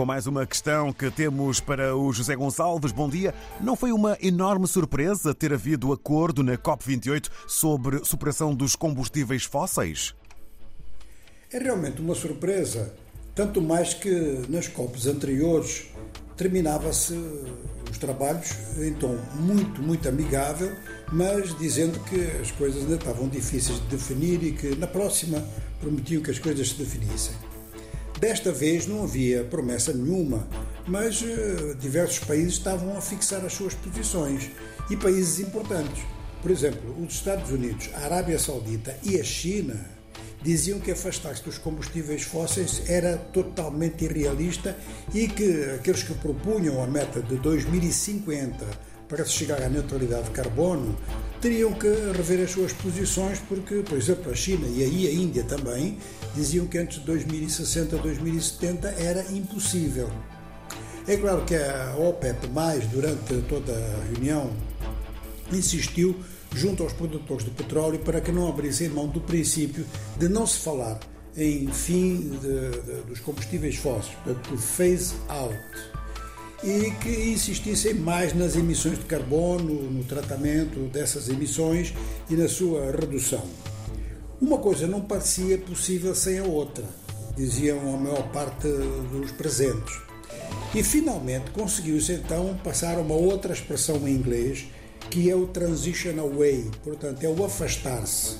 Com mais uma questão que temos para o José Gonçalves. Bom dia. Não foi uma enorme surpresa ter havido acordo na COP28 sobre superação dos combustíveis fósseis? É realmente uma surpresa, tanto mais que nas COPs anteriores terminava-se os trabalhos em tom muito, muito amigável, mas dizendo que as coisas ainda estavam difíceis de definir e que na próxima prometiam que as coisas se definissem. Desta vez não havia promessa nenhuma, mas uh, diversos países estavam a fixar as suas posições e países importantes. Por exemplo, os Estados Unidos, a Arábia Saudita e a China diziam que afastar-se dos combustíveis fósseis era totalmente irrealista e que aqueles que propunham a meta de 2050 para se chegar à neutralidade de carbono, teriam que rever as suas posições, porque, por exemplo, a China e aí a Índia também diziam que antes de 2060, 2070 era impossível. É claro que a OPEP, mais durante toda a reunião, insistiu junto aos produtores de petróleo para que não abrissem mão do princípio de não se falar em fim de, de, dos combustíveis fósseis, portanto, phase out e que insistissem mais nas emissões de carbono, no tratamento dessas emissões e na sua redução. Uma coisa não parecia possível sem a outra, diziam a maior parte dos presentes. E finalmente conseguiu-se então passar uma outra expressão em inglês, que é o transition away, portanto, é o afastar-se.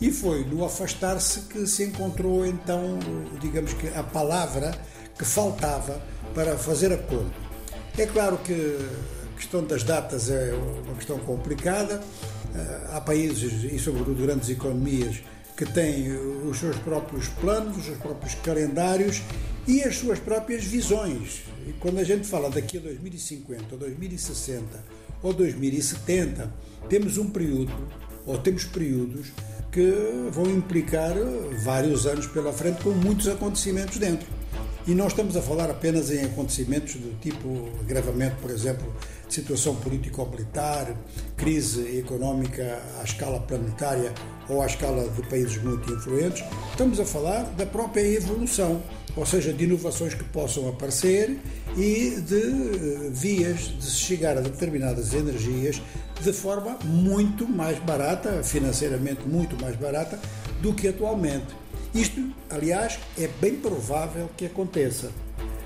E foi no afastar-se que se encontrou então, digamos que, a palavra que faltava para fazer acordo. É claro que a questão das datas é uma questão complicada. Eh, há países, e sobretudo grandes economias, que têm os seus próprios planos, os seus próprios calendários e as suas próprias visões. E quando a gente fala daqui a 2050, ou 2060 ou 2070, temos um período, ou temos períodos, que vão implicar vários anos pela frente com muitos acontecimentos dentro. E não estamos a falar apenas em acontecimentos do tipo agravamento, por exemplo, de situação político-militar, crise económica à escala planetária ou à escala de países muito influentes. Estamos a falar da própria evolução, ou seja, de inovações que possam aparecer e de eh, vias de se chegar a determinadas energias de forma muito mais barata, financeiramente muito mais barata do que atualmente. Isto, aliás, é bem provável que aconteça.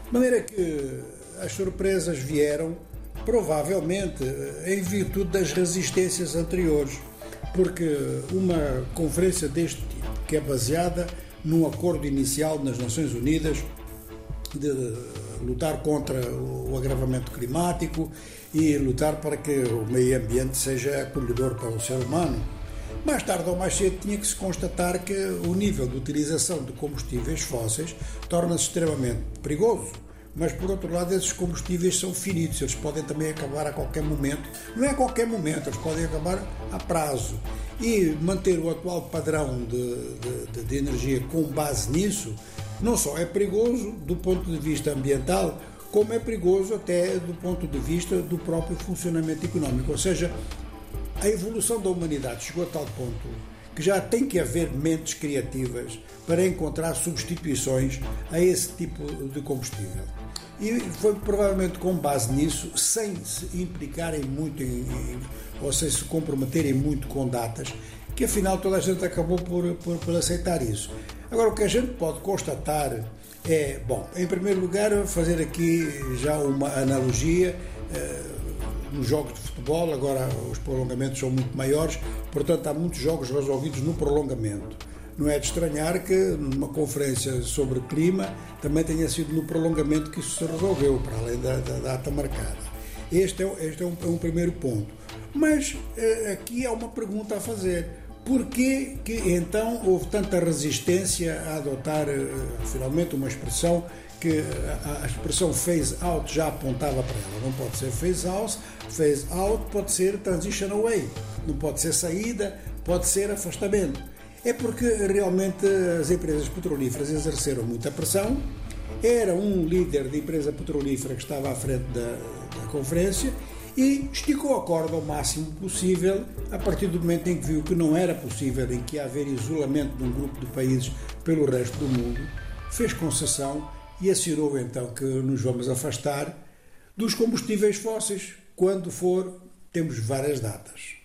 De maneira que as surpresas vieram, provavelmente, em virtude das resistências anteriores, porque uma conferência deste tipo, que é baseada num acordo inicial nas Nações Unidas de lutar contra o agravamento climático e lutar para que o meio ambiente seja acolhedor para o ser humano mais tarde ou mais cedo tinha que se constatar que o nível de utilização de combustíveis fósseis torna-se extremamente perigoso. Mas por outro lado, esses combustíveis são finitos, eles podem também acabar a qualquer momento. Não é a qualquer momento, eles podem acabar a prazo. E manter o atual padrão de, de, de energia com base nisso, não só é perigoso do ponto de vista ambiental, como é perigoso até do ponto de vista do próprio funcionamento económico. Ou seja, a evolução da humanidade chegou a tal ponto que já tem que haver mentes criativas para encontrar substituições a esse tipo de combustível. E foi provavelmente com base nisso, sem se implicarem muito em, ou sem se comprometerem muito com datas, que afinal toda a gente acabou por, por, por aceitar isso. Agora, o que a gente pode constatar é, bom, em primeiro lugar, fazer aqui já uma analogia. Eh, nos jogos de futebol, agora os prolongamentos são muito maiores, portanto há muitos jogos resolvidos no prolongamento. Não é de estranhar que numa conferência sobre clima também tenha sido no prolongamento que isso se resolveu, para além da, da data marcada. Este é, este é, um, é um primeiro ponto. Mas eh, aqui há uma pergunta a fazer. Porquê que então houve tanta resistência a adotar eh, finalmente uma expressão que a, a, expressão phase out já apontava para ela. Não pode ser phase out, phase out pode ser transition away, não pode ser saída, pode ser afastamento. É porque realmente as empresas petrolíferas exerceram muita pressão. Era um líder de empresa petrolífera que estava à frente da, da conferência e esticou a corda ao máximo possível a partir do momento em que viu que não era possível, em que ia haver isolamento de um grupo de países pelo resto do mundo, fez concessão e assinou então que nos vamos afastar dos combustíveis fósseis quando for, temos várias datas.